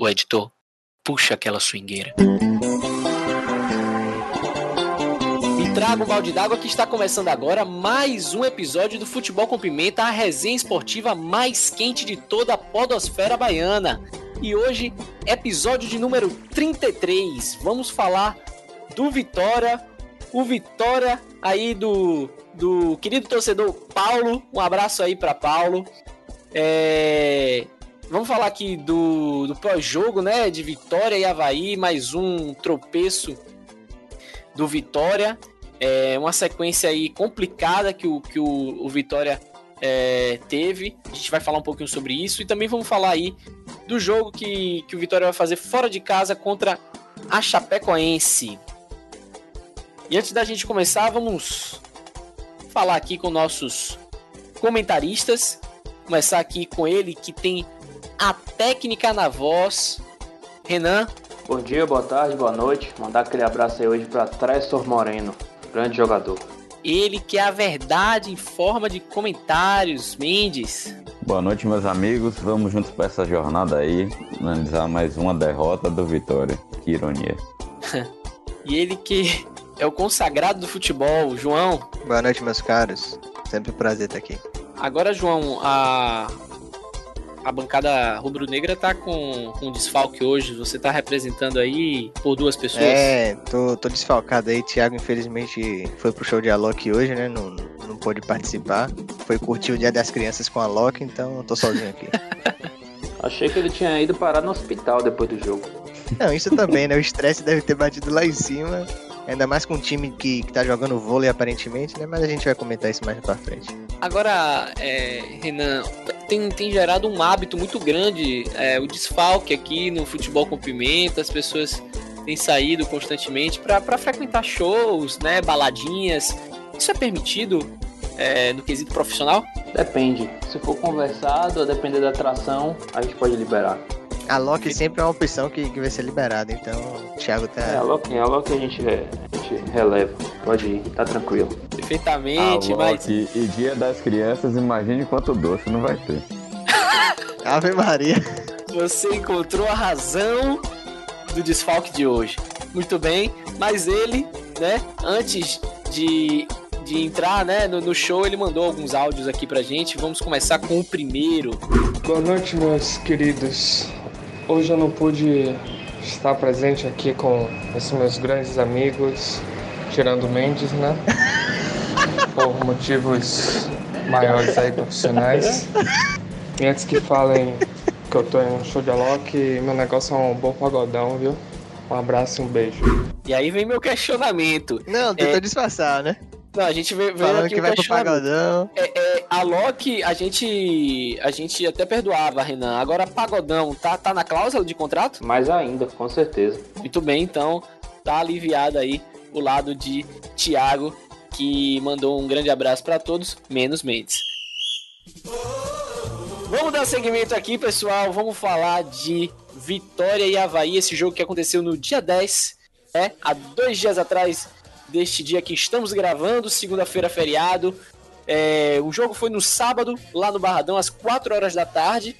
O editor, puxa aquela swingueira. Me traga um balde d'água que está começando agora mais um episódio do Futebol com Pimenta, a resenha esportiva mais quente de toda a podosfera baiana. E hoje, episódio de número 33. Vamos falar do Vitória, o Vitória aí do, do querido torcedor Paulo. Um abraço aí para Paulo. É, Vamos falar aqui do, do pós-jogo, né? De Vitória e Havaí, mais um tropeço do Vitória. É uma sequência aí complicada que o, que o, o Vitória é, teve. A gente vai falar um pouquinho sobre isso. E também vamos falar aí do jogo que, que o Vitória vai fazer fora de casa contra a Chapecoense. E antes da gente começar, vamos falar aqui com nossos comentaristas. Começar aqui com ele que tem a técnica na voz. Renan. Bom dia, boa tarde, boa noite. Mandar aquele abraço aí hoje para Trestor Moreno, grande jogador. Ele que é a verdade em forma de comentários, Mendes. Boa noite, meus amigos. Vamos juntos para essa jornada aí, analisar mais uma derrota do Vitória. Que ironia. e ele que é o consagrado do futebol, João. Boa noite, meus caros. Sempre um prazer estar aqui. Agora, João, a, a bancada rubro-negra tá com, com desfalque hoje. Você tá representando aí por duas pessoas? É, tô, tô desfalcado aí. Thiago, infelizmente, foi pro show de Alok hoje, né? Não, não pôde participar. Foi curtir o Dia das Crianças com a Alok, então tô sozinho aqui. Achei que ele tinha ido parar no hospital depois do jogo. Não, isso também, né? O estresse deve ter batido lá em cima. Ainda mais com um time que, que tá jogando vôlei aparentemente, né? Mas a gente vai comentar isso mais pra frente. Agora, é, Renan, tem, tem gerado um hábito muito grande é, o desfalque aqui no futebol com pimenta, as pessoas têm saído constantemente para frequentar shows, né, baladinhas. Isso é permitido é, no quesito profissional? Depende. Se for conversado, a depender da atração, a gente pode liberar. A Loki sempre é uma opção que, que vai ser liberada, então o Thiago tá. É, a Loki, a Loki a gente, a gente releva. Pode ir, tá tranquilo. Perfeitamente, ah, mas. E, e dia das crianças, imagine quanto doce não vai ter. Ave Maria. Você encontrou a razão do desfalque de hoje. Muito bem, mas ele, né, antes de, de entrar né, no, no, show, ele mandou alguns áudios aqui pra gente. Vamos começar com o primeiro. Boa noite, meus queridos. Hoje eu não pude estar presente aqui com esses meus grandes amigos, tirando Mendes, né? Por motivos maiores aí profissionais. E antes que falem que eu tô em um show de Alok, meu negócio é um bom pagodão, viu? Um abraço e um beijo. E aí vem meu questionamento. Não, tentou é... disfarçar, né? Não, a gente veio, veio aqui que vai pro pagodão. É, é, a Loki, a gente, a gente até perdoava, Renan. Agora, pagodão, tá, tá na cláusula de contrato? Mais ainda, com certeza. Muito bem, então, tá aliviado aí o lado de Thiago, que mandou um grande abraço para todos, menos Mendes. Vamos dar segmento aqui, pessoal. Vamos falar de Vitória e Havaí, esse jogo que aconteceu no dia 10, é, há dois dias atrás deste dia que estamos gravando, segunda-feira feriado. É, o jogo foi no sábado, lá no Barradão, às 4 horas da tarde.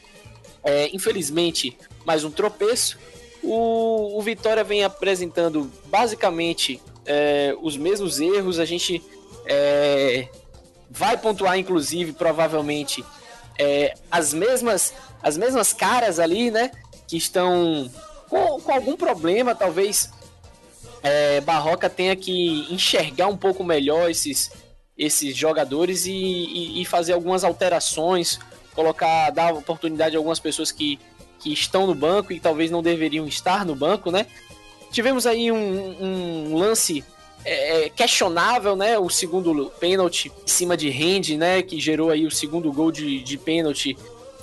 É, infelizmente, mais um tropeço. O, o Vitória vem apresentando basicamente é, os mesmos erros. A gente é, vai pontuar, inclusive, provavelmente, é, as mesmas as mesmas caras ali, né? Que estão com, com algum problema, talvez é, Barroca tenha que enxergar um pouco melhor esses, esses jogadores e, e, e, fazer algumas alterações, colocar, dar oportunidade a algumas pessoas que, que estão no banco e talvez não deveriam estar no banco, né? Tivemos aí um, um lance é, é questionável, né? O segundo pênalti em cima de Rende, né? Que gerou aí o segundo gol de, de pênalti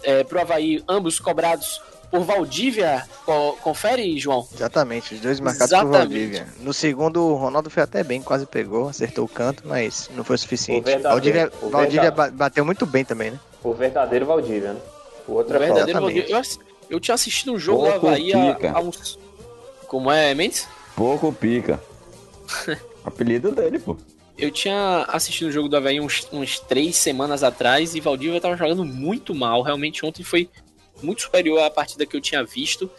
é, pro Havaí, ambos cobrados por Valdívia. Co confere, João? Exatamente, os dois marcados Exatamente. por Valdívia. No segundo, o Ronaldo foi até bem, quase pegou, acertou o canto, mas não foi suficiente. Valdívia, Valdívia bateu muito bem também, né? O verdadeiro Valdívia, né? O outro o é verdadeiro Valdívia. Eu, eu, tinha assistido um jogo Pouco do Havaí há, uns. Como é, Mendes? Pouco pica. Apelido dele, pô. Eu tinha assistido o jogo do Havaí uns, uns três semanas atrás e Valdívia tava jogando muito mal. Realmente ontem foi muito superior à partida que eu tinha visto.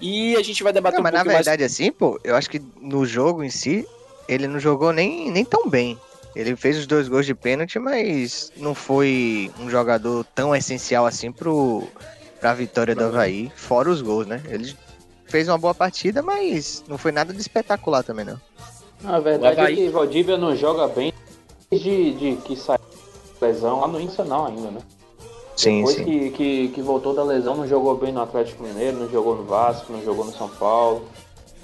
E a gente vai debater Não, um mas na pouquinho mais verdade, assim, pô, eu acho que no jogo em si, ele não jogou nem, nem tão bem. Ele fez os dois gols de pênalti, mas não foi um jogador tão essencial assim pro, pra vitória do Havaí, fora os gols, né? Ele fez uma boa partida, mas não foi nada de espetacular também, não. A verdade Havaí- é que Valdívia não joga bem desde de, que saiu lesão lá no Nacional ainda, né? Sim, Depois sim. Que, que, que voltou da lesão, não jogou bem no Atlético Mineiro, não jogou no Vasco, não jogou no São Paulo,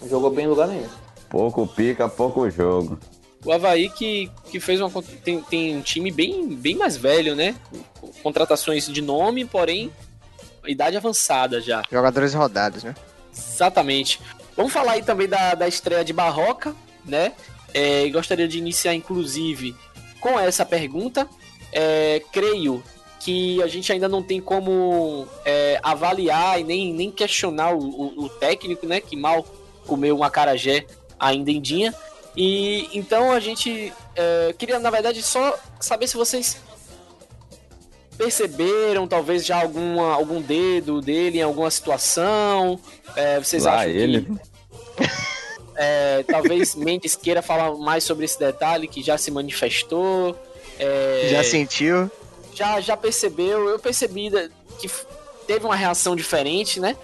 não jogou bem em lugar nenhum. Pouco pica, pouco jogo. O Havaí que, que fez uma. Tem, tem um time bem, bem mais velho, né? Contratações de nome, porém, idade avançada já. Jogadores rodados, né? Exatamente. Vamos falar aí também da, da estreia de Barroca, né? É, e gostaria de iniciar, inclusive, com essa pergunta. É, creio que a gente ainda não tem como é, avaliar e nem, nem questionar o, o- o técnico, né? Que mal comeu um acarajé ainda em dia. E então a gente é, queria, na verdade, só saber se vocês perceberam talvez já alguma, algum dedo dele em alguma situação. É, vocês Lá acham ele. que é, talvez Mendes queira falar mais sobre esse detalhe que já se manifestou? É, Já sentiu? Já, já percebeu, eu percebi que teve uma reação diferente, né?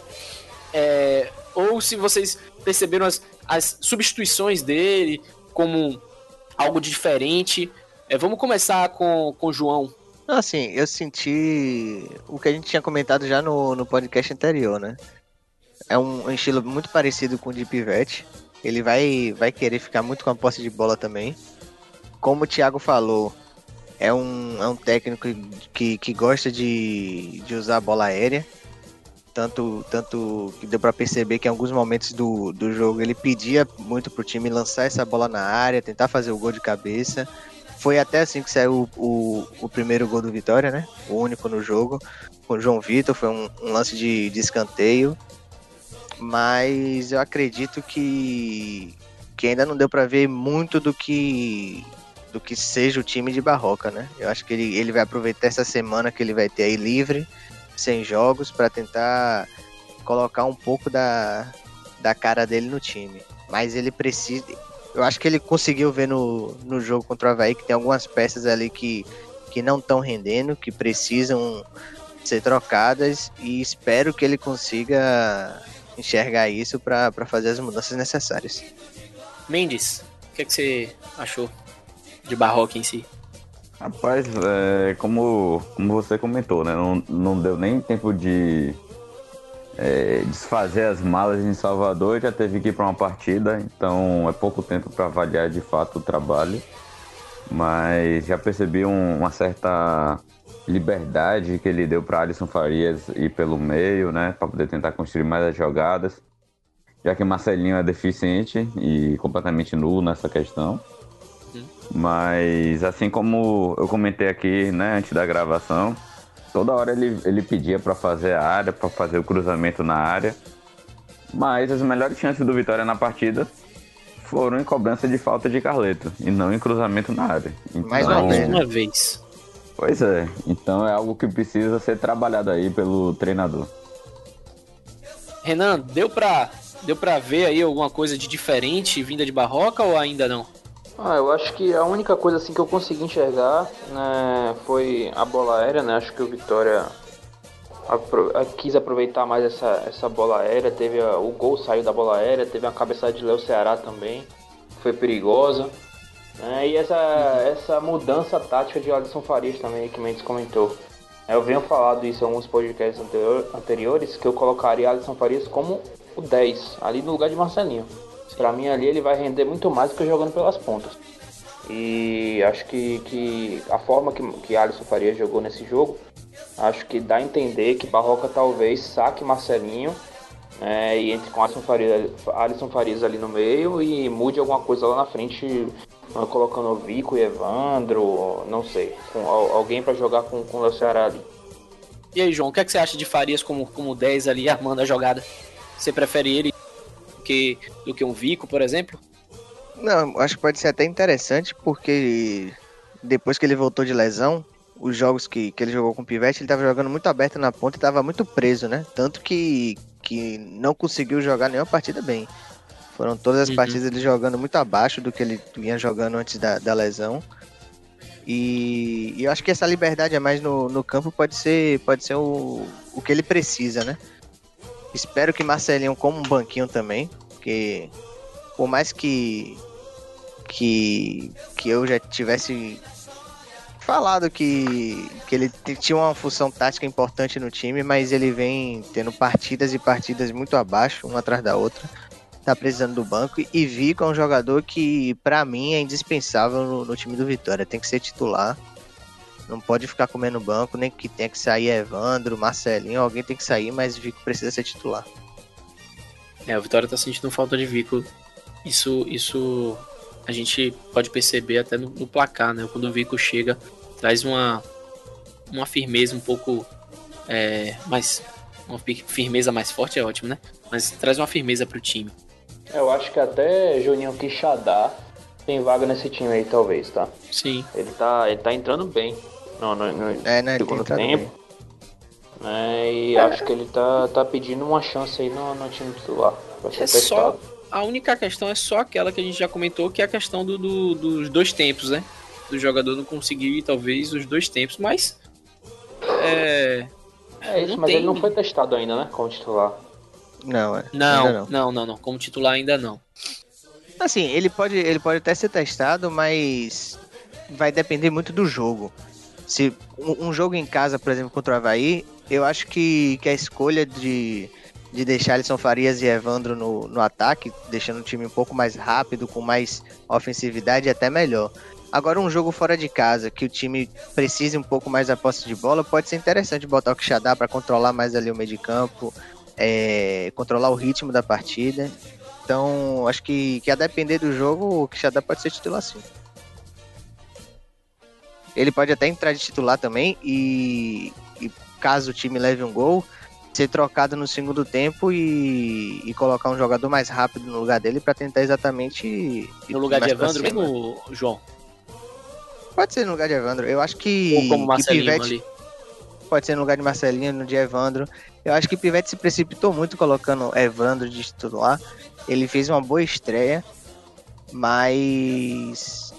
É, ou se vocês perceberam as, as substituições dele como algo diferente. É, vamos começar com, o João. Assim, eu senti o que a gente tinha comentado já no, no podcast anterior, né? É um, um estilo muito parecido com o de Pivete. Ele vai, vai querer ficar muito com a posse de bola também. Como o Thiago falou, é um, é um técnico que, que gosta de, de usar a bola aérea. Tanto, tanto que deu pra perceber que em alguns momentos do, do jogo ele pedia muito pro time lançar essa bola na área, tentar fazer o gol de cabeça. Foi até assim que saiu o, o, o primeiro gol do Vitória, né? O único no jogo. Com o João Vitor, foi um, um lance de, de escanteio. Mas eu acredito que, que ainda não deu pra ver muito do que do que seja o time de Barroca, né? Eu acho que ele, ele vai aproveitar essa semana que ele vai ter aí livre, sem jogos, pra tentar colocar um pouco da, da cara dele no time. Mas ele precisa. Eu acho que ele conseguiu ver no, no jogo contra o Havaí que tem algumas peças ali que, que não estão rendendo, que precisam ser trocadas e espero que ele consiga enxergar isso para fazer as mudanças necessárias. Mendes, o que, é que você achou de Barroca em si? Rapaz, é, como, como você comentou, né? Não, não deu nem tempo de é, desfazer as malas em Salvador já teve que ir para uma partida, então é pouco tempo para avaliar de fato o trabalho. Mas já percebi um- uma certa liberdade que ele deu para Alisson Farias ir pelo meio, né? Para poder tentar construir mais as jogadas. Já que Marcelinho é deficiente e completamente nulo nessa questão. Mas assim como eu comentei aqui, né, antes da gravação, toda hora ele, ele pedia para fazer a área, para fazer o cruzamento na área. Mas as melhores chances do Vitória na partida foram em cobrança de falta de Carleto e não em cruzamento na área. Mais uma Então, Mais vez, né? uma vez. Pois é, então é algo que precisa ser trabalhado aí pelo treinador. Renan, deu pra, deu pra ver aí alguma coisa de diferente vinda de Barroca ou ainda não? Ah, eu acho que a única coisa assim que eu consegui enxergar né, foi a bola aérea, né? Acho que o Vitória apro- eh, quis aproveitar mais essa, essa bola aérea. Teve a- o gol saiu da bola aérea, teve uma cabeçada de Léo Ceará também, foi perigosa. né, e essa, essa mudança tática de Alisson Farias também, que Mendes comentou. Eu venho falado isso em alguns podcasts anterior- anteriores, que eu colocaria Alisson Farias como o 10, ali no lugar de Marcelinho. Pra mim ali ele vai render muito mais do que jogando pelas pontas. E acho que, que a forma que, que Alisson Farias jogou nesse jogo, acho que dá a entender que Barroca talvez saque Marcelinho né, e entre com Alisson Farias, Alisson Farias ali no meio e mude alguma coisa lá na frente, eh, colocando o Vico e Evandro, não sei, com al- alguém pra jogar com, com o Léo Ceará ali. E aí, João, o que, é que você acha de Farias como, como 10 ali armando a jogada? Você prefere ele que, do que um Vico, por exemplo? Não, acho que pode ser até interessante, porque depois que ele voltou de lesão, os jogos que, que ele jogou com o Pivete, ele tava jogando muito aberto na ponta e tava muito preso, né? Tanto que que não conseguiu jogar nenhuma partida bem. Foram todas as Uhum. partidas ele jogando muito abaixo do que ele vinha jogando antes da, da lesão. E, e eu acho que essa liberdade a mais no, no campo pode ser, pode ser o, o que ele precisa, né? Espero que Marcelinho coma um banquinho também, porque por mais que que, que eu já tivesse falado que, que ele tinha uma função tática importante no time, mas ele vem tendo partidas e partidas muito abaixo, uma atrás da outra. Tá precisando do banco e Vico é um jogador que, pra mim, é indispensável no, no time do Vitória. Tem que ser titular. Não pode ficar comendo banco, nem que tenha que sair Evandro, Marcelinho, alguém tem que sair, mas Vico precisa ser titular. É, o Vitória tá sentindo falta de Vico. Isso, isso a gente pode perceber até no, no placar, né? Quando o Vico chega, traz uma, uma firmeza um pouco é, mais. Uma fi- firmeza mais forte é ótimo, né? Mas traz uma firmeza pro time. Eu acho que até Juninho Quixadá tem vaga nesse time aí, talvez, tá? Sim. Ele tá, ele tá entrando bem no, no, no É, né? Ele tem segundo entrado tempo. né? E acho que ele tá, tá pedindo uma chance aí no, no time titular. Vai ser É só. A única questão é só aquela que a gente já comentou, que é a questão do, do- dos dois tempos, né? Do jogador não conseguir, talvez, os dois tempos, mas. É. É isso, não mas tem- ele não foi testado ainda, né? Como titular. Não, é. Não, Ainda não. não, não, não. Como titular ainda não. Assim, ele pode, ele pode até ser testado, mas vai depender muito do jogo. Se um, um jogo em casa, por exemplo, contra o Havaí, eu acho que, que a escolha de, de deixar Alisson Farias e Evandro no, no ataque, deixando o time um pouco mais rápido, com mais ofensividade, é até melhor. Agora, um jogo fora de casa, que o time precise um pouco mais da posse de bola, pode ser interessante botar o Quixadá para controlar mais ali o meio de campo, é, controlar o ritmo da partida. Então, acho que, que a depender do jogo, o Quixadá pode ser titular sim. Ele pode até entrar de titular também e, e caso o time leve um gol, ser trocado no segundo tempo e, e colocar um jogador mais rápido no lugar dele para tentar exatamente. No lugar de Evandro mesmo, João? Pode ser no lugar de Evandro. Eu acho que, Ou como que Marcelinho Pivete ali? pode ser no lugar de Marcelinho, no de Evandro. Eu acho que Pivete se precipitou muito colocando Evandro de titular. Ele fez uma boa estreia, mas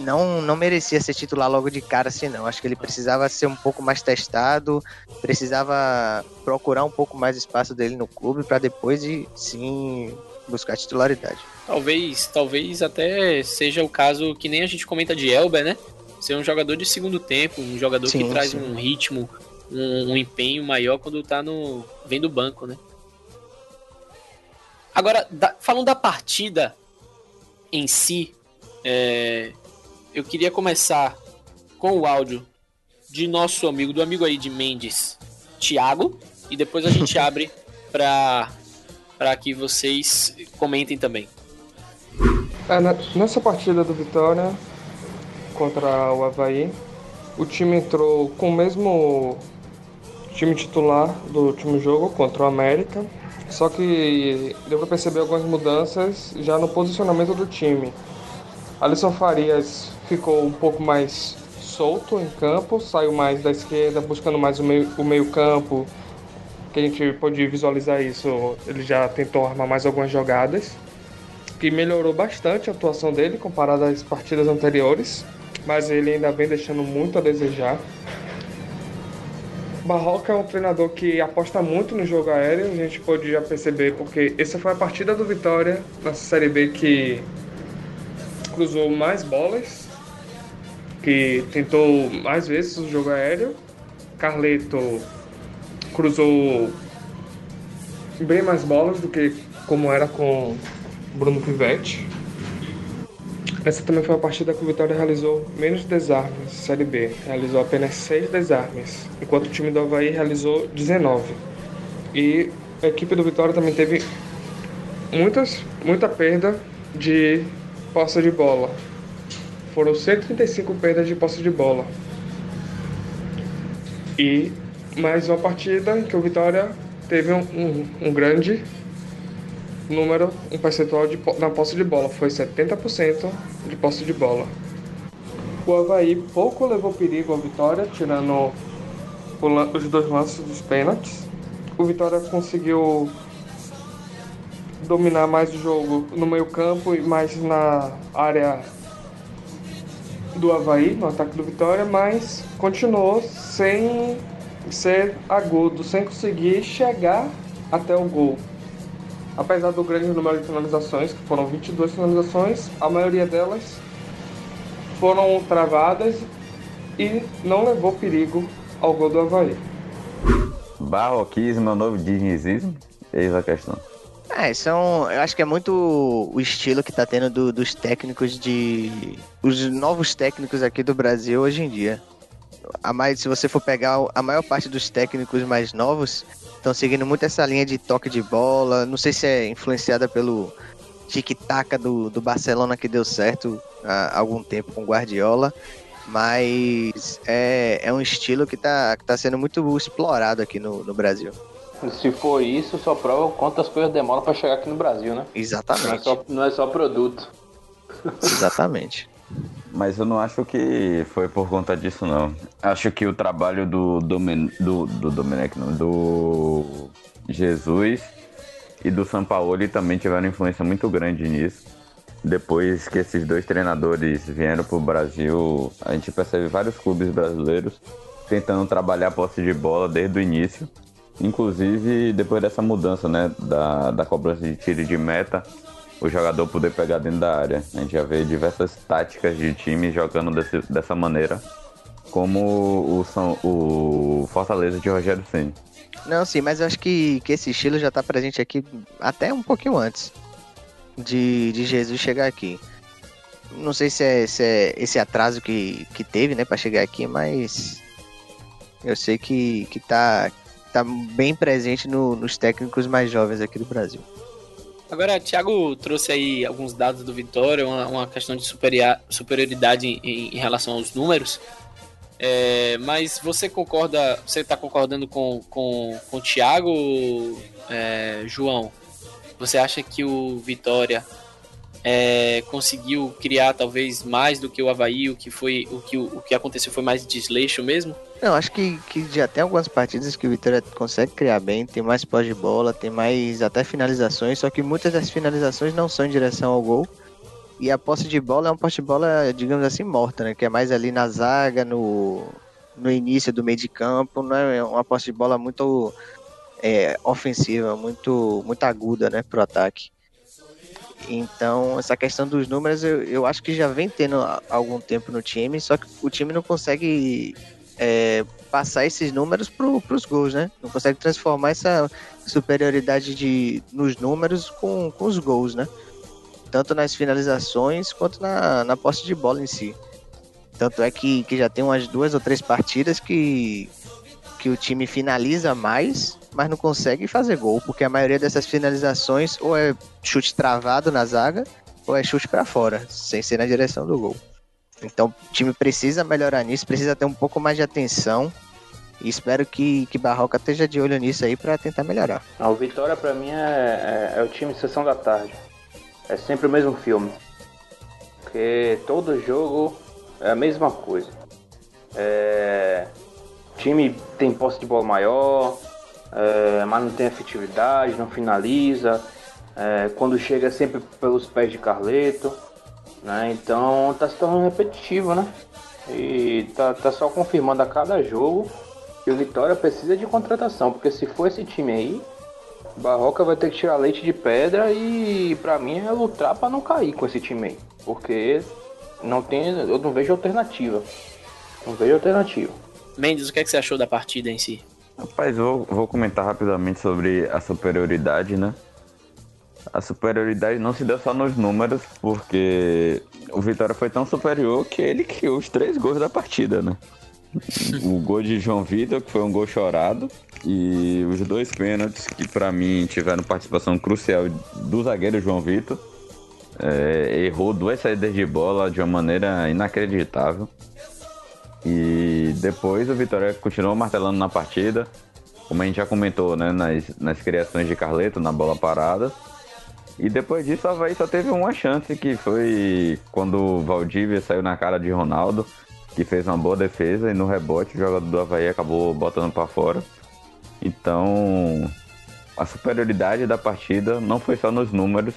não, não merecia ser titular logo de cara assim não. Acho que ele precisava ser um pouco mais testado, precisava procurar um pouco mais espaço dele no clube para depois de sim buscar titularidade. Talvez, talvez até seja o caso que nem a gente comenta de Elber, né? Ser um jogador de segundo tempo, um jogador que Sim, traz sim. um ritmo, um, um empenho maior quando tá no. vem do banco, né? Agora, da- falando da partida em si, é, eu queria começar com o áudio de nosso amigo, do amigo aí de Mendes, Thiago, e depois a gente abre para para que vocês comentem também. É, na- nessa partida do Vitória contra o Havaí, o time entrou com o mesmo time titular do último jogo contra o América, só que deu para perceber algumas mudanças já no posicionamento do time. Alisson Farias ficou um pouco mais solto em campo, saiu mais da esquerda, buscando mais o meio, o meio campo, que a gente pôde visualizar isso, ele já tentou armar mais algumas jogadas que melhorou bastante a atuação dele comparado às partidas anteriores, mas ele ainda vem deixando muito a desejar. Barroca é um treinador que aposta muito no jogo aéreo, a gente pode já perceber, porque essa foi a partida do Vitória na Série B que cruzou mais bolas, que tentou mais vezes o jogo aéreo. Carleto cruzou bem mais bolas do que como era com Bruno Pivetti. Essa também foi a partida que o Vitória realizou menos desarmes, Série B. Realizou apenas 6 desarmes, enquanto o time do Havaí realizou 19. E a equipe do Vitória também teve muitas, muita perda de posse de bola. Foram 135 perdas de posse de bola. E mais uma partida em que o Vitória teve um, um, um grande número, um percentual de, na posse de bola. Foi 70% de posse de bola. O Havaí pouco levou perigo ao Vitória, tirando os dois lances dos pênaltis. O Vitória conseguiu dominar mais o jogo no meio campo e mais na área do Havaí, no ataque do Vitória, mas continuou sem ser agudo, sem conseguir chegar até o gol. Apesar do grande número de finalizações, que foram 22 finalizações, a maioria delas foram travadas e não levou perigo ao gol do Havaí. Barroquismo é o novo dinizismo? Eis a questão. É, são. Eu acho que é muito o estilo que tá tendo do, dos técnicos de. Os novos técnicos aqui do Brasil hoje em dia. A mais, se você for pegar a maior parte dos técnicos mais novos, estão seguindo muito essa linha de toque de bola. Não sei se é influenciada pelo tic-tac do, do Barcelona que deu certo há algum tempo com Guardiola. Mas é, é um estilo que tá, que tá sendo muito explorado aqui no, no Brasil. Se for isso, só prova quantas coisas demoram para chegar aqui no Brasil, né? Exatamente. Não é só, não é só produto. Exatamente. Mas eu não acho que foi por conta disso, não. Acho que o trabalho do, Domen, do, do Domenech, não, do Jesus e do Sampaoli também tiveram influência muito grande nisso. Depois que esses dois treinadores vieram para o Brasil, a gente percebe vários clubes brasileiros tentando trabalhar a posse de bola desde o início. Inclusive, depois dessa mudança né, da, da cobrança de tiro de meta, o jogador poder pegar dentro da área. A gente já vê diversas táticas de time jogando desse, dessa maneira, como o, São, o Fortaleza de Rogério Senna. Não, sim, mas eu acho que, que esse estilo já está presente aqui até um pouquinho antes de, de Jesus chegar aqui. Não sei se é, se é esse atraso que, que teve, né, para chegar aqui, mas eu sei que, que tá, tá bem presente no, nos técnicos mais jovens aqui do Brasil. Agora, Thiago trouxe aí alguns dados do Vitória, uma, uma questão de superioridade em, em, relação aos números. É, mas você concorda, você está concordando com, com, com o Thiago, é, João? Você acha que o Vitória é, conseguiu criar talvez mais do que o Havaí, o que foi o que, o, que aconteceu foi mais desleixo mesmo? Não, acho que, que já tem algumas partidas que o Vitória consegue criar bem, tem mais pós de bola, tem mais até finalizações, só que muitas das finalizações não são em direção ao gol. E a posse de bola é uma posse de bola, digamos assim, morta, né? Que é mais ali na zaga, no, no início do meio de campo, não é uma posse de bola muito é, ofensiva, muito, muito aguda, né, pro ataque. Então, essa questão dos números eu, eu acho que já vem tendo algum tempo no time, só que o time não consegue é, passar esses números para os gols, né? Não consegue transformar essa superioridade de, nos números com, com os gols, né? Tanto nas finalizações quanto na, na posse de bola em si. Tanto é que, que já tem umas duas ou três partidas que, que o time finaliza mais mas não consegue fazer gol, porque a maioria dessas finalizações ou é chute travado na zaga, ou é chute para fora, sem ser na direção do gol. Então o time precisa melhorar nisso, precisa ter um pouco mais de atenção. E espero que, que Barroca esteja de olho nisso aí para tentar melhorar. o Vitória para mim é, é, é o time Sessão da Tarde. É sempre o mesmo filme. Porque todo jogo é a mesma coisa. É... O time tem posse de bola maior, é, mas não tem efetividade, não finaliza. É, quando chega é sempre pelos pés de Carleto. Né? Então tá se tornando repetitivo, né? E tá, tá só confirmando a cada jogo que o Vitória precisa de contratação, porque se for esse time aí, Barroca vai ter que tirar leite de pedra e para mim é lutar para não cair com esse time aí, porque não tem, eu não vejo alternativa. Não vejo alternativa. Mendes, o que, é que você achou da partida em si? Rapaz, vou, vou comentar rapidamente sobre a superioridade, né? A superioridade não se deu só nos números, porque o Vitória foi tão superior que ele criou os três gols da partida, né? o gol de João Vitor, que foi um gol chorado, e os dois pênaltis, que para mim tiveram participação crucial do zagueiro João Vitor. É, errou duas saídas de bola de uma maneira inacreditável. E depois o Vitória continuou martelando na partida, como a gente já comentou, né, nas, nas criações de Carleto, na bola parada. E depois disso o Havaí só teve uma chance, que foi quando o Valdívia saiu na cara de Ronaldo, que fez uma boa defesa, e no rebote o jogador do Havaí acabou botando para fora. Então, a superioridade da partida não foi só nos números,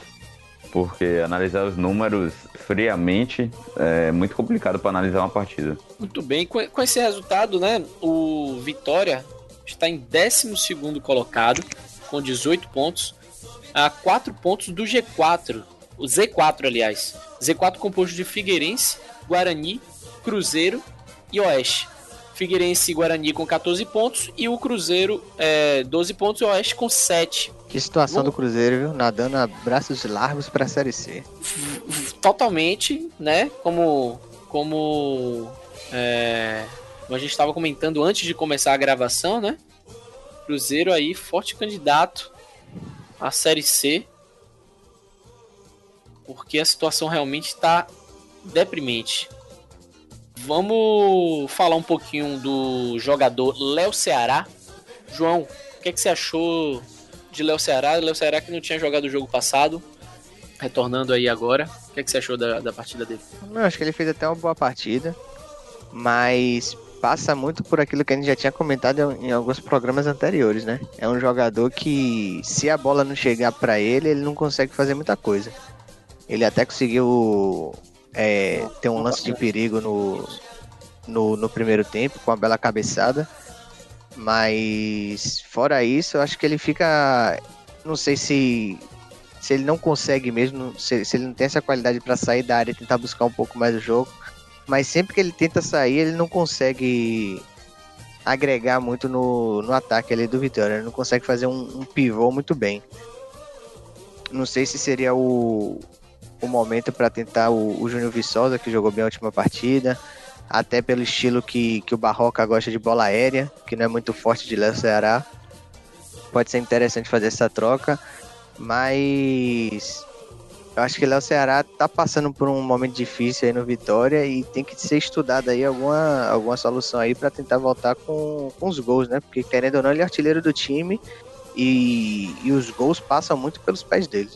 porque analisar os números friamente é muito complicado para analisar uma partida. Muito bem, com, esse resultado, né, o Vitória está em 12 colocado, com 18 pontos, a 4 pontos do G4, o Z4, aliás. Z4 composto de Figueirense, Guarani, Cruzeiro e Oeste. Figueirense e Guarani com 14 pontos e o Cruzeiro é, 12 pontos e o Oeste com 7. Que situação do Cruzeiro, viu? Nadando a braços largos para a Série C. Totalmente, né? Como, como é, a gente estava comentando antes de começar a gravação, né? Cruzeiro aí, forte candidato à Série C. Porque a situação realmente está deprimente. Vamos falar um pouquinho do jogador Léo Ceará. João, o que, é que você achou de Léo Ceará? Léo Ceará que não tinha jogado o jogo passado, retornando aí agora. O que, é que você achou da, da partida dele? Eu acho que ele fez até uma boa partida, mas passa muito por aquilo que a gente já tinha comentado em alguns programas anteriores, né? É um jogador que, se a bola não chegar para ele, ele não consegue fazer muita coisa. Ele até conseguiu é, ter um lance de perigo no, no, no, primeiro tempo, com a bela cabeçada. Mas, fora isso, eu acho que ele fica. Não sei se. Se ele não consegue mesmo, se, se ele não tem essa qualidade para sair da área e tentar buscar um pouco mais o jogo. Mas sempre que ele tenta sair, ele não consegue agregar muito no, no ataque ali do Vitória. Ele não consegue fazer um, um pivô muito bem. Não sei se seria o, o momento para tentar o, o Júnior Viçosa, que jogou bem a última partida, até pelo estilo que, que o Barroca gosta de bola aérea, que não é muito forte de Léo Ceará. Pode ser interessante fazer essa troca, mas eu acho que Léo Ceará tá passando por um momento difícil aí no Vitória e tem que ser estudado aí alguma, alguma solução aí para tentar voltar com, com os gols, né? Porque querendo ou não, ele é artilheiro do time e, e os gols passam muito pelos pés dele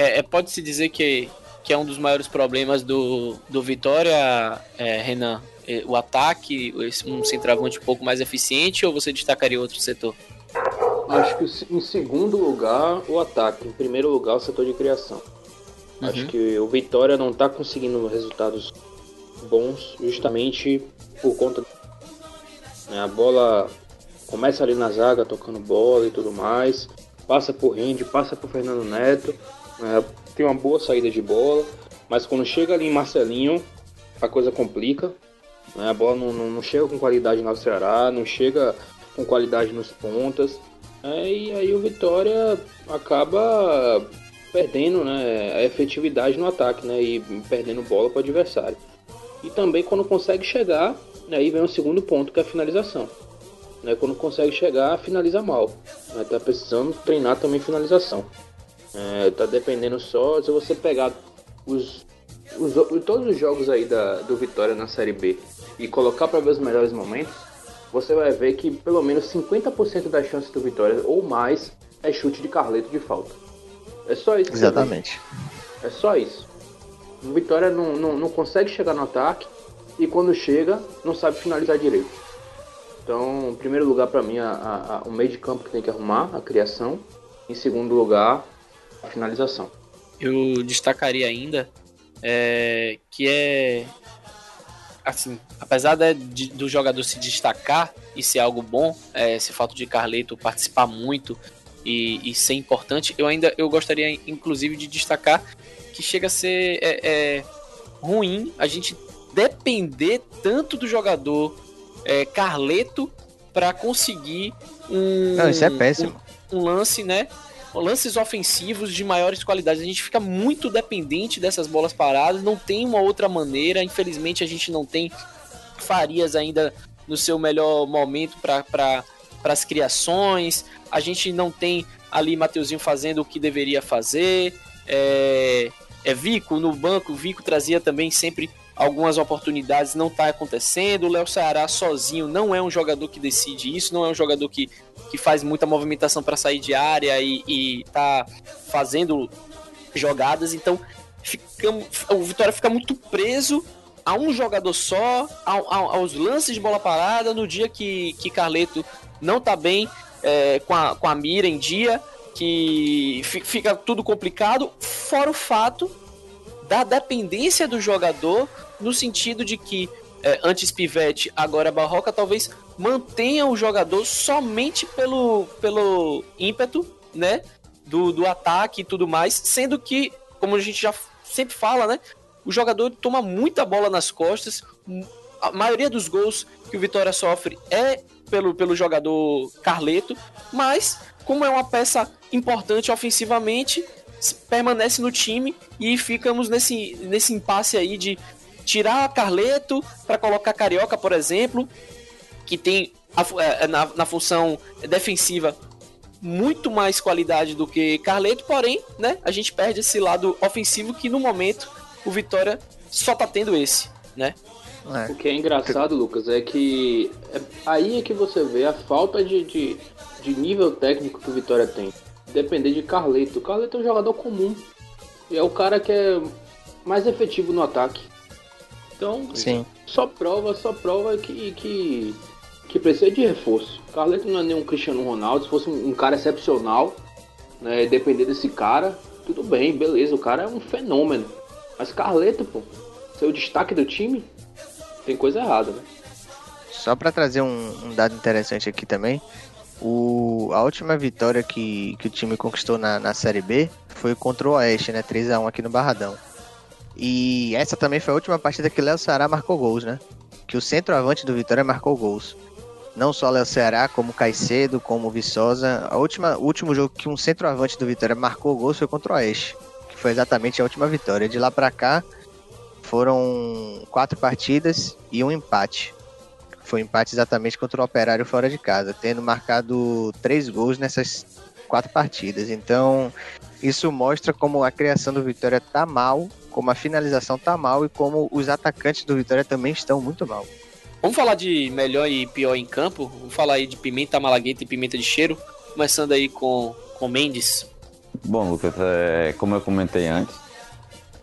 é, é pode-se dizer que, que é um dos maiores problemas do, do Vitória, é, Renan? É, o ataque, um centroavante um pouco mais eficiente ou você destacaria outro setor? Acho que em segundo lugar o ataque, em primeiro lugar o setor de criação. Uhum. Acho que o Vitória não está conseguindo resultados bons justamente por conta né, a bola começa ali na zaga tocando bola e tudo mais, passa por Rende, passa por Fernando Neto é, tem uma boa saída de bola, mas quando chega ali em Marcelinho, a coisa complica. Né? A bola não, não, não, chega com qualidade no Ceará, não chega com qualidade nos pontas. É, e aí o Vitória acaba perdendo né, a efetividade no ataque né, e perdendo bola para o adversário. E também quando consegue chegar, né, aí vem o segundo ponto que é a finalização. Né, quando consegue chegar, finaliza mal. Né, tá precisando treinar também finalização. É, tá dependendo só se você pegar os, os, todos os jogos aí da, do Vitória na Série B e colocar para ver os melhores momentos, você vai ver que pelo menos 50% das chances do Vitória ou mais é chute de Carleto de falta. É só isso. Exatamente. É só isso. O Vitória não, não, não consegue chegar no ataque e quando chega não sabe finalizar direito. Então, em primeiro lugar para mim, a, a, a, o meio de campo que tem que arrumar, a criação. Em segundo lugar, a finalização. Eu destacaria ainda é, que é assim, apesar de, do jogador se destacar e ser algo bom, é, esse fato de Carleto participar muito e, e, ser importante, eu ainda eu gostaria inclusive de destacar que chega a ser é, é, ruim a gente depender tanto do jogador é, Carleto para conseguir um, Não, isso é péssimo. Um, um lance, né? Lances ofensivos de maiores qualidades. A gente fica muito dependente dessas bolas paradas, não tem uma outra maneira. Infelizmente, a gente não tem Farias ainda no seu melhor momento para as criações. A gente não tem ali Mateuzinho fazendo o que deveria fazer. É, é Vico no banco, Vico trazia também sempre algumas oportunidades, não está acontecendo. O Léo Ceará sozinho não é um jogador que decide isso, não é um jogador que, que faz muita movimentação para sair de área e, e tá fazendo jogadas. Então, fica, o Vitória fica muito preso a um jogador só, aos lances de bola parada. No dia que, que Carleto não tá bem, é, com, a, com a mira em dia, que fica tudo complicado, fora o fato da dependência do jogador, no sentido de que é, antes Pivete, agora Barroca, talvez mantenha o jogador somente pelo, pelo ímpeto, né? Do, do ataque e tudo mais, sendo que, como a gente já sempre fala, né? O jogador toma muita bola nas costas. A maioria dos gols que o Vitória sofre é pelo, pelo jogador Carleto, mas como é uma peça importante ofensivamente, permanece no time e ficamos nesse, nesse impasse aí de tirar Carleto para colocar Carioca, por exemplo, que tem a, é, na, na função defensiva muito mais qualidade do que Carleto, porém, né, a gente perde esse lado ofensivo que no momento o Vitória só tá tendo esse, né? É. O que é engraçado, Lucas, é que é, aí é que você vê a falta de, de, de nível técnico que o Vitória tem. Depender de Carleto. O Carleto é um jogador comum. E é o cara que é mais efetivo no ataque. Então, Sim. só prova, só prova que, que, que precisa de reforço. Carleto não é nenhum Cristiano Ronaldo. Se fosse um, um cara excepcional, né, depender desse cara, tudo bem, beleza. O cara é um fenômeno. Mas Carleto, pô, ser o destaque do time, tem coisa errada, né? Só para trazer um, um, dado interessante aqui também, o, a última vitória que, que o time conquistou na, na Série B foi contra o Oeste, né? 3x1 aqui no Barradão. E essa também foi a última partida que Léo Ceará marcou gols, né? Que o centroavante do Vitória marcou gols. Não só Léo Ceará, como Caicedo, como Viçosa. A última, o último jogo que um centroavante do Vitória marcou gols foi contra o Oeste. Que foi exatamente a última vitória. De lá para cá, foram quatro partidas e um empate. Foi um empate exatamente contra o Operário fora de casa, tendo marcado três gols nessas quatro partidas. Então, isso mostra como a criação do Vitória tá mal, como a finalização tá mal e como os atacantes do Vitória também estão muito mal. Vamos falar de melhor e pior em campo? Vamos falar aí de pimenta malagueta e pimenta de cheiro, começando aí com, com Mendes. Bom, Lucas, é, como eu comentei antes,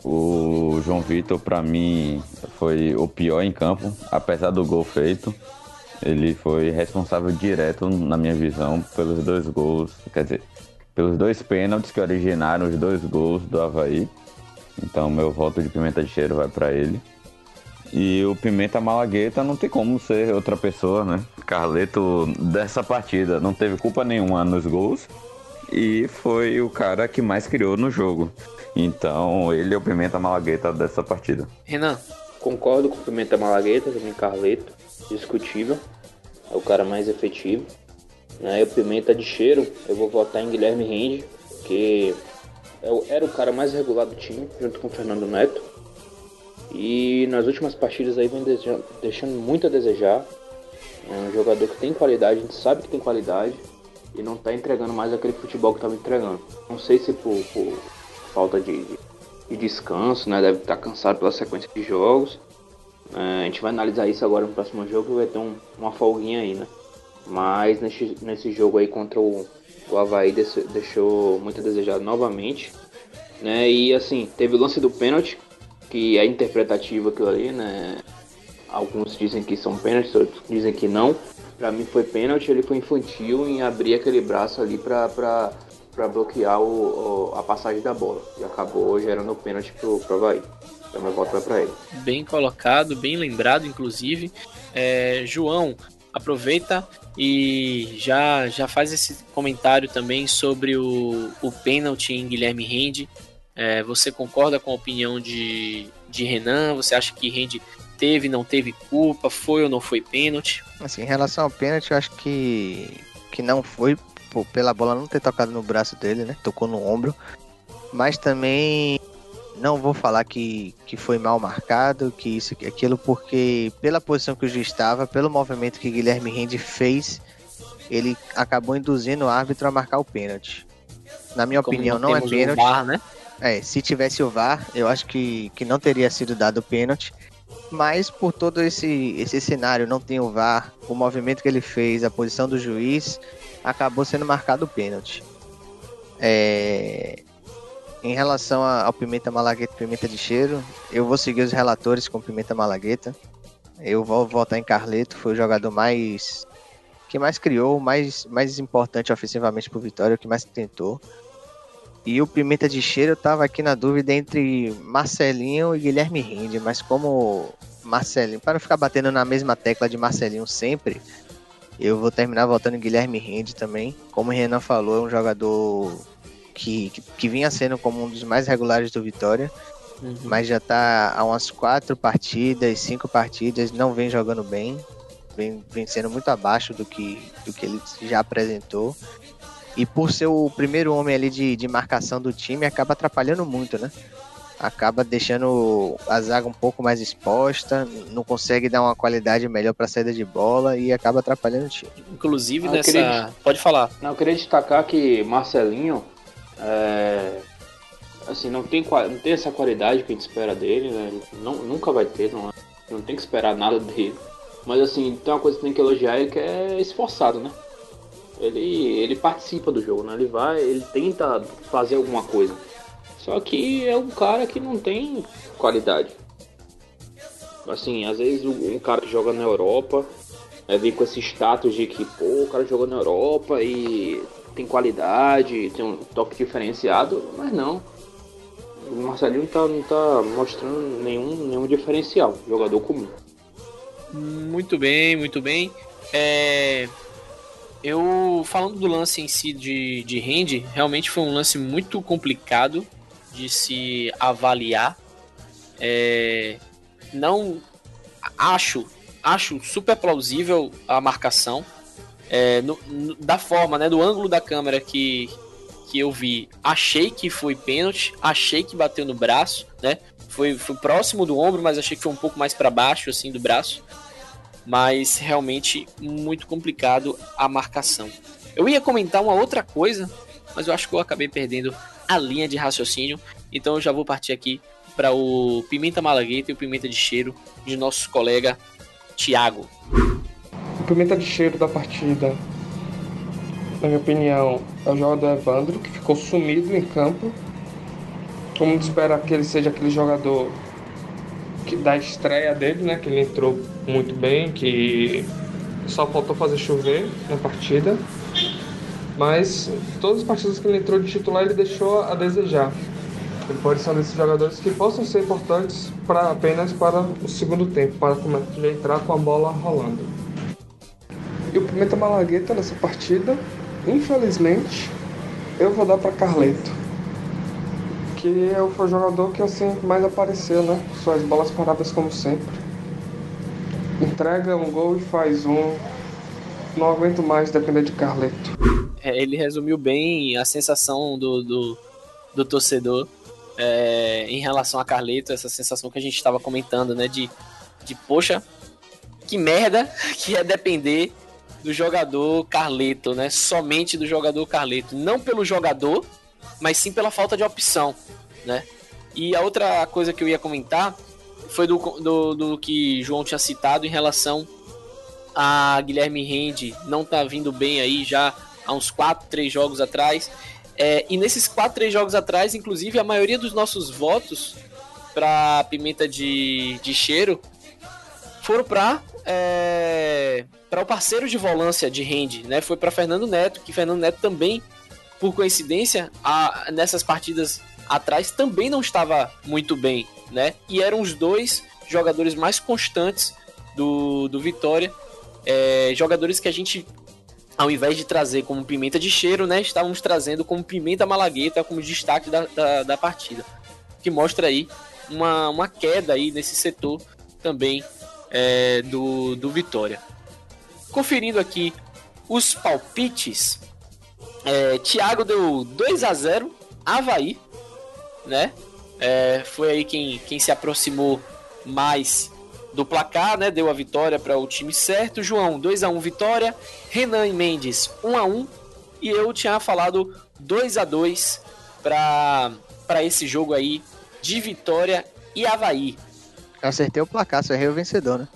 o João Vitor, para mim, foi o pior em campo, apesar do gol feito. Ele foi responsável direto, na minha visão, pelos dois gols, quer dizer, pelos dois pênaltis que originaram os dois gols do Havaí. Então, meu voto de pimenta de cheiro vai para ele. E o Pimenta Malagueta não tem como ser outra pessoa, né? Carleto dessa partida não teve culpa nenhuma nos gols e foi o cara que mais criou no jogo. Então, ele é o Pimenta Malagueta dessa partida. Renan. Concordo com o Pimenta Malagueta, também Carleto. Discutível. É o cara mais efetivo. Né? E o Pimenta de cheiro, eu vou votar em Guilherme Rende, que é era o cara mais regular do time, junto com o Fernando Neto. E nas últimas partidas aí vem deixando muito a desejar. É um jogador que tem qualidade, a gente sabe que tem qualidade e não está entregando mais aquele futebol que estava entregando. Não sei se por, por falta de, de, descanso, né? Deve estar cansado pela sequência de jogos. É, a gente vai analisar isso agora no próximo jogo, vai ter um, uma folguinha aí, né? Mas nesse, nesse jogo aí contra o, o Havaí deixou muito a desejar novamente. Né? E assim, teve o lance do pênalti, que é interpretativo aquilo ali, né? Alguns dizem que são pênaltis, outros dizem que não. Pra mim foi pênalti, ele foi infantil em abrir aquele braço ali pra, pra para bloquear o, o, a passagem da bola. E acabou gerando o pênalti pro, pro Havaí. Então meu voto vai para ele. Bem colocado, bem lembrado, inclusive. É, João, aproveita e já, já faz esse comentário também sobre o, o pênalti em Guilherme Rende. É, você concorda com a opinião de, de Renan? Você acha que Rende teve, não teve culpa? Foi ou não foi pênalti? Assim, em relação ao pênalti, eu acho que, que não foi por, pela bola não ter tocado no braço dele, né? Tocou no ombro. Mas também não vou falar que, que foi mal marcado, que isso, que aquilo, porque pela posição que o juiz estava, pelo movimento que Guilherme Rende fez, ele acabou induzindo o árbitro a marcar o pênalti. Na minha Como opinião, não, não é pênalti. VAR, né? É, se tivesse o VAR, eu acho que, que não teria sido dado o pênalti. Mas por todo esse, esse cenário, não tem o VAR, o movimento que ele fez, a posição do juiz, acabou sendo marcado o pênalti. É... Em relação ao Pimenta Malagueta e Pimenta de Cheiro, eu vou seguir os relatores com Pimenta Malagueta. Eu vou votar em Carleto, foi o jogador mais que mais criou, mais, mais importante ofensivamente pro Vitória, o que mais tentou. E o Pimenta de Cheiro, eu tava aqui na dúvida entre Marcelinho e Guilherme Rinde, mas como Marcelinho, para não ficar batendo na mesma tecla de Marcelinho sempre, eu vou terminar voltando em Guilherme Rinde também. Como o Renan falou, é um jogador que, que, que vinha sendo como um dos mais regulares do Vitória, uhum. mas já tá há umas quatro partidas, cinco partidas, não vem jogando bem, vem, vem sendo muito abaixo do que, do que ele já apresentou. E por ser o primeiro homem ali de, de marcação do time, acaba atrapalhando muito, né? Acaba deixando a zaga um pouco mais exposta, não consegue dar uma qualidade melhor para saída de bola e acaba atrapalhando o time. Inclusive ah, nessa. Queria... Pode falar. Não, eu queria destacar que Marcelinho é... assim, não tem, não tem essa qualidade que a gente espera dele, né? Não, nunca vai ter, não, não tem que esperar nada dele. Mas assim, tem uma coisa que tem que elogiar ele que é esforçado, né? Ele, ele participa do jogo, né? Ele vai, ele tenta fazer alguma coisa. Só que é um cara que não tem qualidade. Assim, às vezes um cara que joga na Europa é, vem com esse status de que, pô, o cara jogou na Europa e tem qualidade, tem um toque diferenciado, mas não. O Marcelinho tá, não tá mostrando nenhum, nenhum diferencial, jogador comum. Muito bem, muito bem. É... Eu, falando do lance em si de, de rende, realmente foi um lance muito complicado de se avaliar. É... Não acho, acho super plausível a marcação é, no, no, da forma, né, do ângulo da câmera que, que eu vi, achei que foi pênalti, achei que bateu no braço, né? Foi, foi próximo do ombro, mas achei que foi um pouco mais para baixo, assim, do braço. Mas realmente muito complicado a marcação. Eu ia comentar uma outra coisa, mas eu acho que eu acabei perdendo a linha de raciocínio. Então eu já vou partir aqui para o Pimenta Malagueta e o Pimenta de Cheiro de nosso colega Tiago pimenta de cheiro da partida, na minha opinião, é o jogador Evandro, que ficou sumido em campo. Como espera que ele seja aquele jogador que da estreia dele, né? Que ele entrou muito bem, que só faltou fazer chover na partida. Mas todas as partidas que ele entrou de titular ele deixou a desejar. Ele pode ser um desses jogadores que possam ser importantes para apenas para o segundo tempo, para entrar com a bola rolando. E o Pimenta Malagueta nessa partida, infelizmente, eu vou dar para Carleto. Que é o jogador que assim mais apareceu, né? Suas bolas paradas como sempre. Entrega um gol e faz um. Não aguento mais depender de Carleto. É, ele resumiu bem a sensação do, do, do torcedor é, em relação a Carleto, essa sensação que a gente estava comentando, né? De, de poxa, que merda que é depender do jogador Carleto, né? Somente do jogador Carleto. Não pelo jogador, mas sim pela falta de opção, né? E a outra coisa que eu ia comentar foi do, do, do que João tinha citado em relação a Guilherme Rende não tá vindo bem aí já há uns 4, 3 jogos atrás. É, e nesses 4, 3 jogos atrás, inclusive, a maioria dos nossos votos para Pimenta de, de Cheiro foram para é, para o parceiro de volância de Rende, né? Foi para Fernando Neto, que Fernando Neto também, por coincidência, a, nessas partidas atrás também não estava muito bem, né? E eram os dois jogadores mais constantes do, do Vitória, é, jogadores que a gente, ao invés de trazer como pimenta de cheiro, né? Estávamos trazendo como pimenta malagueta, como destaque da, da, da partida, que mostra aí uma, uma queda aí nesse setor também é, do, do Vitória. Conferindo aqui os palpites, é, Thiago deu 2 a 0 Havaí, né? É, foi aí quem, quem se aproximou mais do placar, né? Deu a vitória para o time certo. João, 2 a 1 vitória. Renan e Mendes, 1 a 1 E eu tinha falado 2 a 2 para esse jogo aí de Vitória e Havaí. Acertei o placar, só errei o vencedor, né?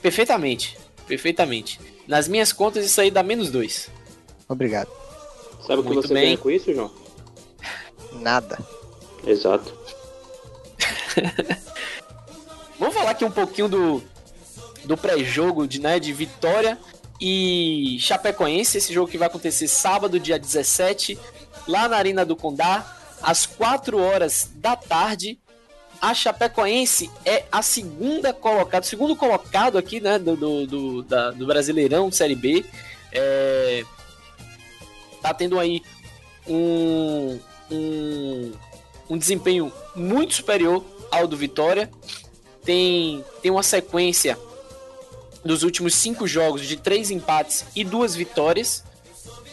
Perfeitamente, perfeitamente. Nas minhas contas, isso aí dá menos dois. Obrigado. Sabe o que Muito você bem. ganha com isso, João? Nada. Exato. Vamos falar aqui um pouquinho do, do pré-jogo de, né, de Vitória e Chapecoense, esse jogo que vai acontecer sábado, dia 17, lá na Arena do Condá, às 4 horas da tarde. A Chapecoense é a segunda colocada, segundo colocado aqui, né, do, do, do, da, do Brasileirão Série B. É, tá tendo aí um, um, um desempenho muito superior ao do Vitória. Tem, tem uma sequência dos últimos cinco jogos de três empates e duas vitórias.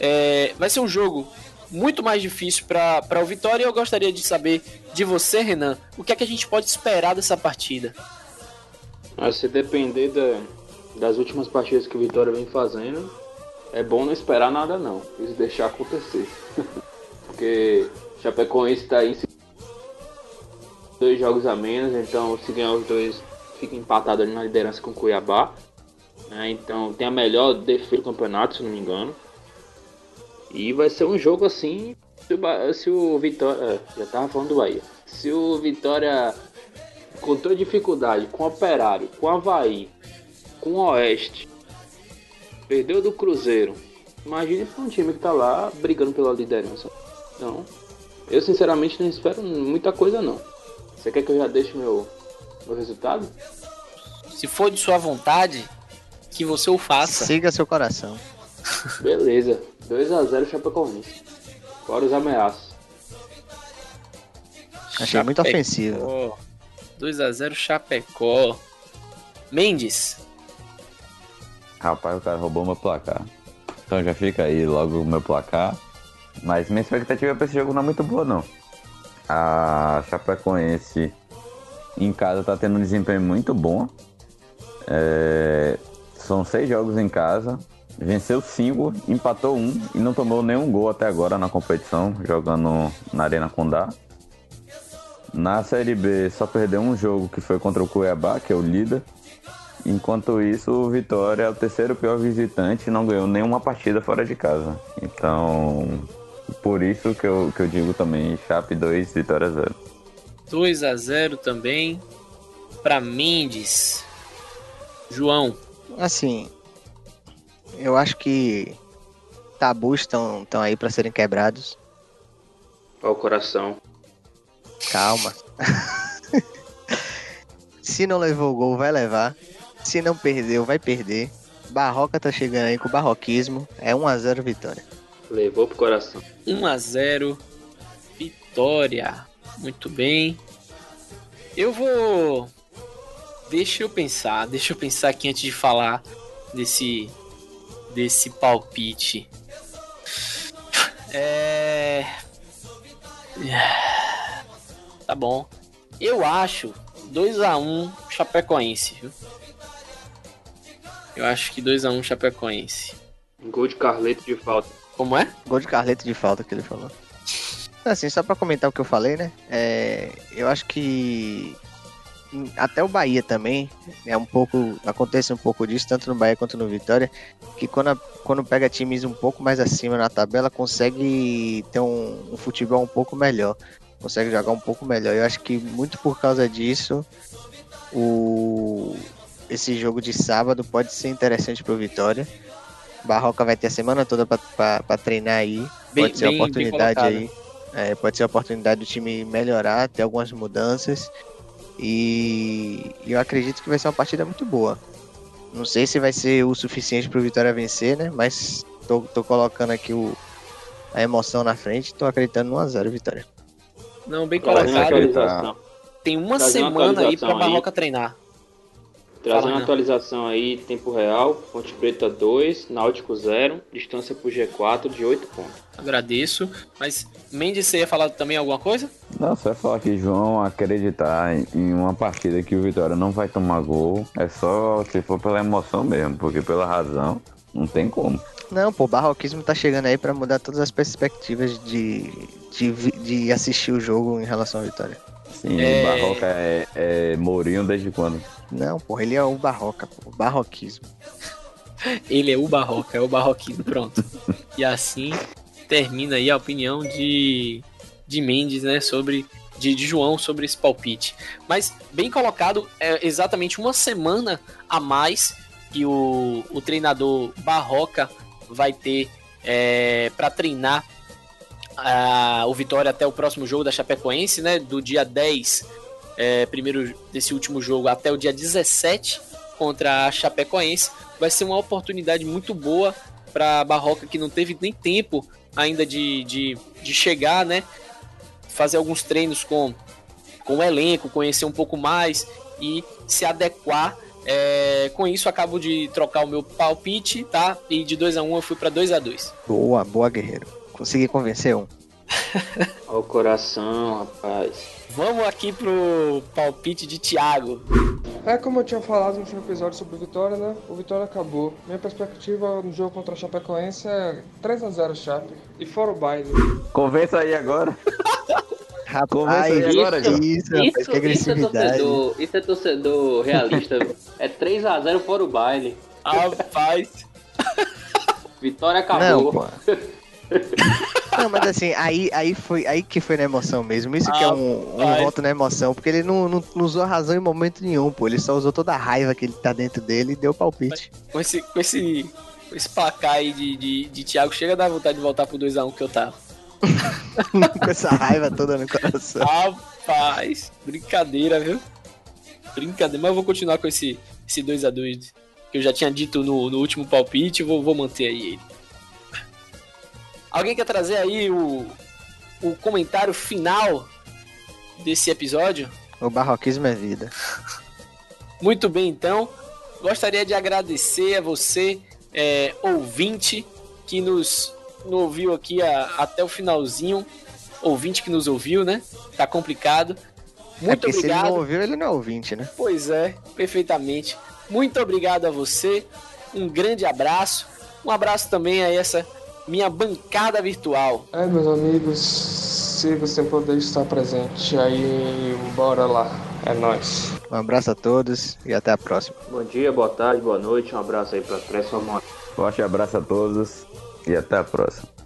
É, vai ser um jogo muito mais difícil para o Vitória. Eu gostaria de saber de você, Renan, o que é que a gente pode esperar dessa partida? Ah, se depender da, das últimas partidas que o Vitória vem fazendo, é bom não esperar nada não, e deixar acontecer. Porque Chapecoense está em dois jogos a menos, então se ganhar os dois fica empatado ali na liderança com o Cuiabá. Né? Então tem a melhor defesa do campeonato, se não me engano. E vai ser um jogo assim. Se o, se o Vitória. É, já tava falando do Bahia. Se o Vitória, toda dificuldade, com o Operário, com o Havaí, com o Oeste, perdeu do Cruzeiro. Imagine para um time que tá lá brigando pela liderança. Então, eu sinceramente não espero muita coisa não. Você quer que eu já deixe meu, meu resultado? Se for de sua vontade, que você o faça. Siga seu coração. Beleza. 2x0 Chapecoense. Fora os ameaças. Achei Chapecó. muito ofensivo. 2x0 Chapecó. Mendes. Rapaz, o cara roubou meu placar. Então já fica aí logo o meu placar. Mas minha expectativa pra esse jogo não é muito boa, não. A Chapecoense em casa tá tendo um desempenho muito bom. É... São seis jogos em casa. Venceu cinco, empatou um e não tomou nenhum gol até agora na competição, jogando na Arena Condá. Na Série B só perdeu um jogo que foi contra o Cuiabá, que é o líder. Enquanto isso, o Vitória é o terceiro pior visitante e não ganhou nenhuma partida fora de casa. Então, por isso que eu, que eu digo também Chape 2, Vitória 0. 2 a 0 também para Mendes. João. Assim, eu acho que tabus estão aí para serem quebrados. Olha o coração. Calma. Se não levou o gol, vai levar. Se não perdeu, vai perder. Barroca tá chegando aí com o barroquismo. É 1x0 vitória. Levou pro coração. 1x0 vitória. Muito bem. Eu vou. Deixa eu pensar. Deixa eu pensar aqui antes de falar desse desse palpite. É. Tá bom. Eu acho 2x1 um, Chapecoense, viu? Eu acho que 2x1 um, Chapecoense. Gol de Carleto de falta. Como é? Gol de Carleto de falta que ele falou. Assim, só pra comentar o que eu falei, né? É, eu acho que até o Bahia também é um pouco acontece um pouco disso tanto no Bahia quanto no Vitória que quando, a, quando pega times um pouco mais acima na tabela consegue ter um, um, futebol um pouco melhor consegue jogar um pouco melhor. Eu acho que muito por causa disso o esse jogo de sábado pode ser interessante para o Vitória. Barroca vai ter a semana toda para treinar aí bem, pode ser a oportunidade aí. É, pode ser a oportunidade do time melhorar ter algumas mudanças e eu acredito que vai ser uma partida muito boa. Não sei se vai ser o suficiente para o Vitória vencer, né? Mas tô, tô colocando aqui o, a emoção na frente. Tô acreditando no 1x0 Vitória. Não, bem colocado. Tem uma semana aí para Barroca treinar. Trazendo uma atualização aí, tempo real, Ponte Preta 2, Náutico 0, distância pro G4 de 8 pontos. Agradeço, mas Mendes, você ia falar também alguma coisa? Não, só ia falar que João acreditar em uma partida que o Vitória não vai tomar gol, é só se for pela emoção mesmo, porque pela razão não tem como. Não, pô, o barroquismo tá chegando aí para mudar todas as perspectivas de, de, de assistir o jogo em relação à Vitória. Sim, é... Barroca é, é Mourinho desde quando? Não, porra, ele é o Barroca, pô, o barroquismo. ele é o Barroca, é o barroquismo, pronto. e assim termina aí a opinião de, de Mendes, né, sobre de, de, João sobre esse palpite. Mas bem colocado, é exatamente uma semana a mais que o, o treinador Barroca vai ter é, para treinar a, o Vitória até o próximo jogo da Chapecoense, né? Do dia 10, é, primeiro desse último jogo, até o dia 17 contra a Chapecoense. Vai ser uma oportunidade muito boa para Barroca que não teve nem tempo ainda de, de, de chegar, né? Fazer alguns treinos com, com o elenco, conhecer um pouco mais e se adequar. É, com isso, acabo de trocar o meu palpite, tá? E de 2 a 1 um, eu fui para 2 a 2 Boa, boa, guerreiro. Consegui convencer um. Olha o coração, rapaz. Vamos aqui pro palpite de Thiago. É como eu tinha falado no último episódio sobre o Vitória, né? O Vitória acabou. Minha perspectiva no jogo contra a Chapecoense é 3x0 Chape. E fora o baile. Convença aí agora. Rapaz, aí agora, isso, João. isso, rapaz, que Isso, isso, é agressividade. torcedor, isso é torcedor realista. é 3x0 fora o baile. Rapaz, Vitória Não, acabou. pô. Não, mas assim, aí, aí, foi, aí que foi na emoção mesmo. Isso que é um, um voto na emoção, porque ele não, não, não usou a razão em momento nenhum, pô. Ele só usou toda a raiva que ele tá dentro dele e deu palpite. com esse, com esse, com esse placar aí de, de, de Thiago, chega a dar vontade de voltar pro 2x1 que eu tava. Com essa raiva toda no coração. Rapaz, brincadeira, viu? Brincadeira, mas eu vou continuar com esse, esse 2x2 que eu já tinha dito no, no último palpite, vou, vou manter aí ele. Alguém quer trazer aí o, o comentário final desse episódio? O barroquismo é vida. Muito bem, então. Gostaria de agradecer a você, é, ouvinte, que nos, nos ouviu aqui a- até o finalzinho. Ouvinte que nos ouviu, né? Tá complicado. é Muito porque se ele obrigado. não ouviu, ele não é ouvinte, né? Pois é, perfeitamente. Muito obrigado a você. Um grande abraço. Um abraço também a essa minha bancada virtual. É, meus amigos, sigo sem poder estar presente. Aí, bora lá. É nóis. Um abraço a todos e até a próxima. Bom dia, boa tarde, boa noite. Um abraço aí pra trás, sua mãe. Forte abraço a todos e até a próxima.